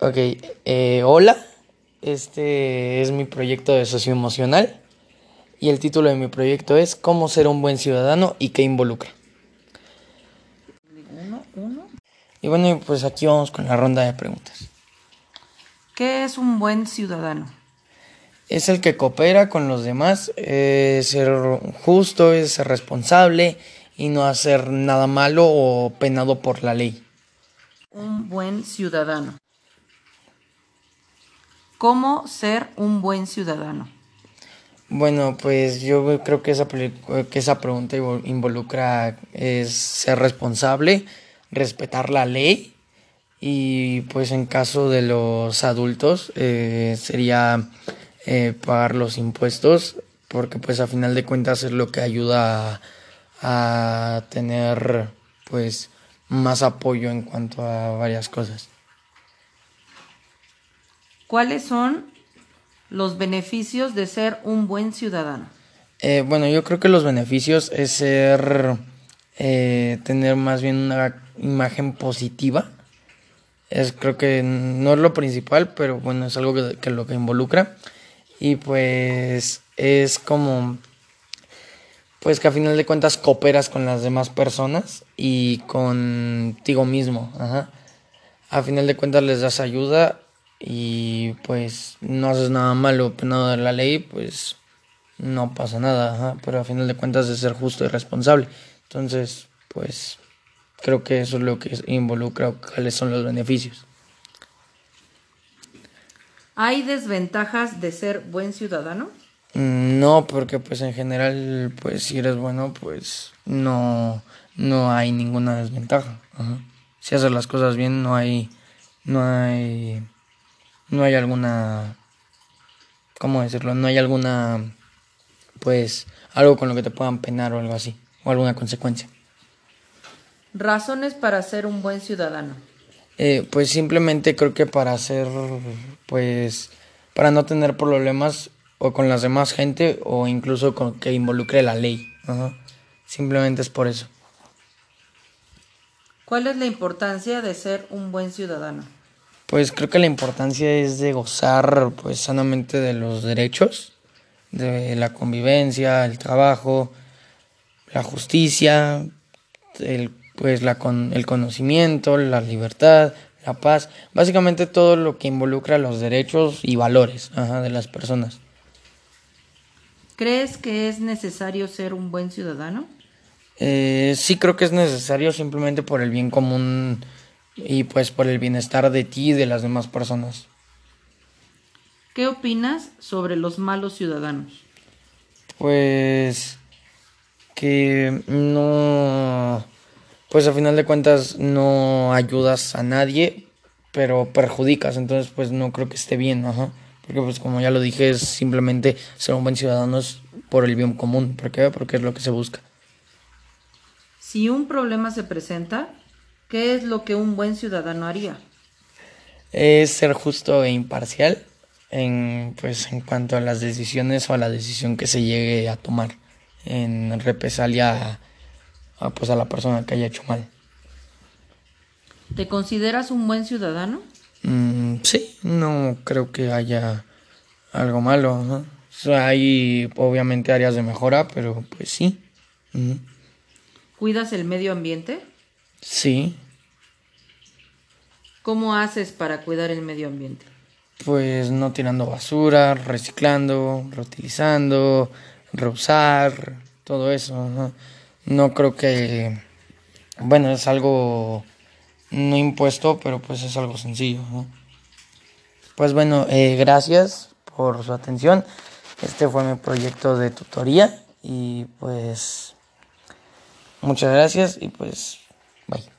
Ok, eh, hola, este es mi proyecto de socioemocional y el título de mi proyecto es ¿Cómo ser un buen ciudadano y qué involucra? Y bueno, pues aquí vamos con la ronda de preguntas. ¿Qué es un buen ciudadano? Es el que coopera con los demás, es ser justo, es ser responsable y no hacer nada malo o penado por la ley. Un buen ciudadano. ¿Cómo ser un buen ciudadano? Bueno, pues yo creo que esa, que esa pregunta involucra es ser responsable, respetar la ley y pues en caso de los adultos eh, sería eh, pagar los impuestos porque pues a final de cuentas es lo que ayuda a, a tener pues más apoyo en cuanto a varias cosas. ¿Cuáles son los beneficios de ser un buen ciudadano? Eh, bueno, yo creo que los beneficios es ser, eh, tener más bien una imagen positiva. Es, creo que no es lo principal, pero bueno, es algo que, que lo que involucra. Y pues es como, pues que a final de cuentas cooperas con las demás personas y contigo mismo. Ajá. A final de cuentas les das ayuda y pues no haces nada malo penado de la ley, pues no pasa nada, ajá, pero a final de cuentas de ser justo y responsable. Entonces, pues creo que eso es lo que involucra cuáles son los beneficios. ¿Hay desventajas de ser buen ciudadano? Mm, no, porque pues en general, pues si eres bueno, pues no, no hay ninguna desventaja. Ajá. Si haces las cosas bien, no hay, no hay no hay alguna, ¿cómo decirlo? No hay alguna, pues, algo con lo que te puedan penar o algo así, o alguna consecuencia. Razones para ser un buen ciudadano. Eh, pues simplemente creo que para ser, pues, para no tener problemas o con las demás gente o incluso con que involucre la ley. Ajá. Simplemente es por eso. ¿Cuál es la importancia de ser un buen ciudadano? Pues creo que la importancia es de gozar pues sanamente de los derechos, de la convivencia, el trabajo, la justicia, el, pues la con, el conocimiento, la libertad, la paz, básicamente todo lo que involucra los derechos y valores ajá, de las personas. ¿Crees que es necesario ser un buen ciudadano? Eh, sí creo que es necesario simplemente por el bien común y pues por el bienestar de ti y de las demás personas. ¿Qué opinas sobre los malos ciudadanos? Pues que no, pues a final de cuentas no ayudas a nadie, pero perjudicas, entonces pues no creo que esté bien, ajá. Porque pues como ya lo dije, es simplemente ser un buen ciudadano es por el bien común, ¿por qué? Porque es lo que se busca. Si un problema se presenta, ¿Qué es lo que un buen ciudadano haría? Es ser justo e imparcial en, pues, en cuanto a las decisiones o a la decisión que se llegue a tomar en represalia a, pues, a la persona que haya hecho mal. ¿Te consideras un buen ciudadano? Mm, sí, no creo que haya algo malo. ¿no? O sea, hay obviamente áreas de mejora, pero pues sí. ¿Cuidas el medio ambiente? Sí. ¿Cómo haces para cuidar el medio ambiente? Pues no tirando basura, reciclando, reutilizando, reusar, todo eso. ¿no? no creo que, bueno, es algo no impuesto, pero pues es algo sencillo. ¿no? Pues bueno, eh, gracias por su atención. Este fue mi proyecto de tutoría y pues muchas gracias y pues bye.